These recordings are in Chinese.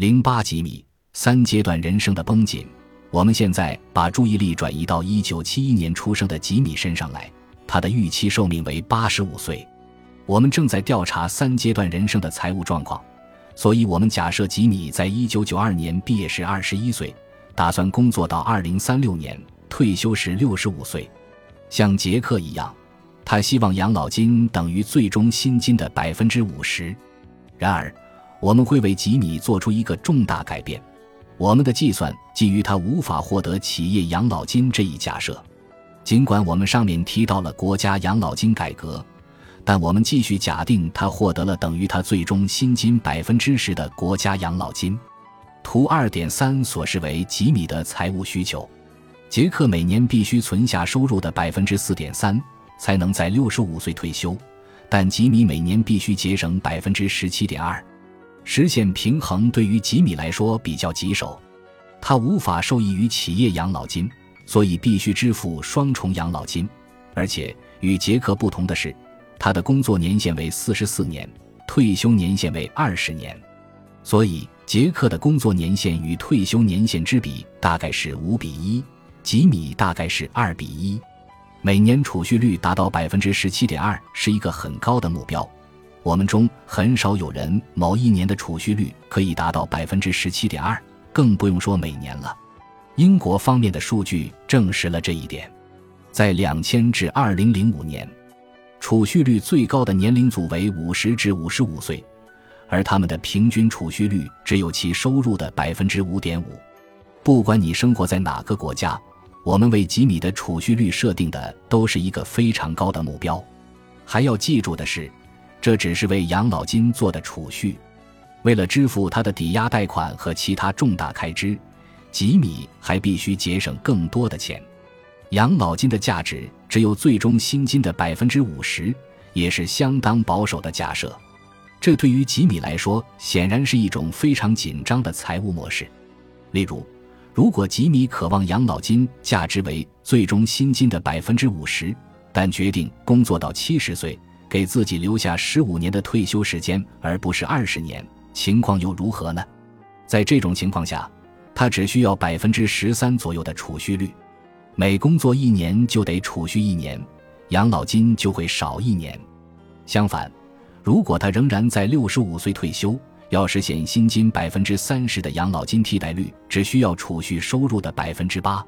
零八吉米三阶段人生的绷紧。我们现在把注意力转移到一九七一年出生的吉米身上来，他的预期寿命为八十五岁。我们正在调查三阶段人生的财务状况，所以我们假设吉米在一九九二年毕业时二十一岁，打算工作到二零三六年，退休时六十五岁。像杰克一样，他希望养老金等于最终薪金的百分之五十。然而，我们会为吉米做出一个重大改变。我们的计算基于他无法获得企业养老金这一假设。尽管我们上面提到了国家养老金改革，但我们继续假定他获得了等于他最终薪金百分之十的国家养老金。图二点三所示为吉米的财务需求。杰克每年必须存下收入的百分之四点三，才能在六十五岁退休，但吉米每年必须节省百分之十七点二。实现平衡对于吉米来说比较棘手，他无法受益于企业养老金，所以必须支付双重养老金。而且与杰克不同的是，他的工作年限为四十四年，退休年限为二十年，所以杰克的工作年限与退休年限之比大概是五比一，吉米大概是二比一。每年储蓄率达到百分之十七点二是一个很高的目标。我们中很少有人某一年的储蓄率可以达到百分之十七点二，更不用说每年了。英国方面的数据证实了这一点。在两千至二零零五年，储蓄率最高的年龄组为五十至五十五岁，而他们的平均储蓄率只有其收入的百分之五点五。不管你生活在哪个国家，我们为吉米的储蓄率设定的都是一个非常高的目标。还要记住的是。这只是为养老金做的储蓄，为了支付他的抵押贷款和其他重大开支，吉米还必须节省更多的钱。养老金的价值只有最终薪金的百分之五十，也是相当保守的假设。这对于吉米来说显然是一种非常紧张的财务模式。例如，如果吉米渴望养老金价值为最终薪金的百分之五十，但决定工作到七十岁。给自己留下十五年的退休时间，而不是二十年，情况又如何呢？在这种情况下，他只需要百分之十三左右的储蓄率，每工作一年就得储蓄一年，养老金就会少一年。相反，如果他仍然在六十五岁退休，要实现薪金百分之三十的养老金替代率，只需要储蓄收入的百分之八。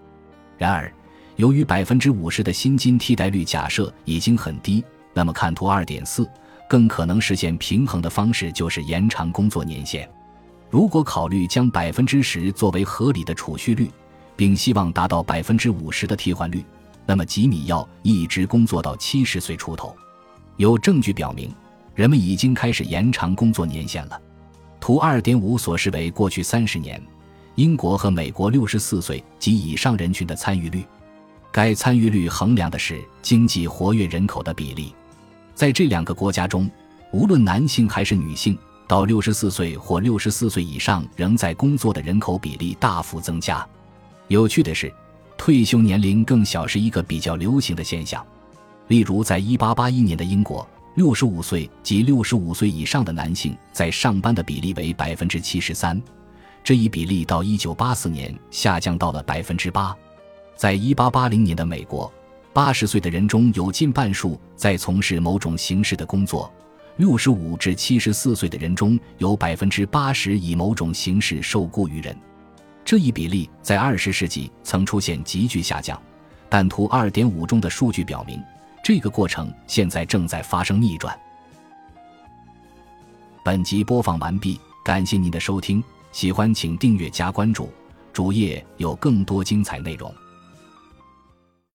然而，由于百分之五十的薪金替代率假设已经很低。那么看图二点四，更可能实现平衡的方式就是延长工作年限。如果考虑将百分之十作为合理的储蓄率，并希望达到百分之五十的替换率，那么吉米要一直工作到七十岁出头。有证据表明，人们已经开始延长工作年限了。图二点五所示为过去三十年英国和美国六十四岁及以上人群的参与率。该参与率衡量的是经济活跃人口的比例。在这两个国家中，无论男性还是女性，到六十四岁或六十四岁以上仍在工作的人口比例大幅增加。有趣的是，退休年龄更小是一个比较流行的现象。例如，在一八八一年的英国，六十五岁及六十五岁以上的男性在上班的比例为百分之七十三，这一比例到一九八四年下降到了百分之八。在一八八零年的美国。八十岁的人中有近半数在从事某种形式的工作，六十五至七十四岁的人中有百分之八十以某种形式受雇于人。这一比例在二十世纪曾出现急剧下降，但图二点五中的数据表明，这个过程现在正在发生逆转。本集播放完毕，感谢您的收听，喜欢请订阅加关注，主页有更多精彩内容。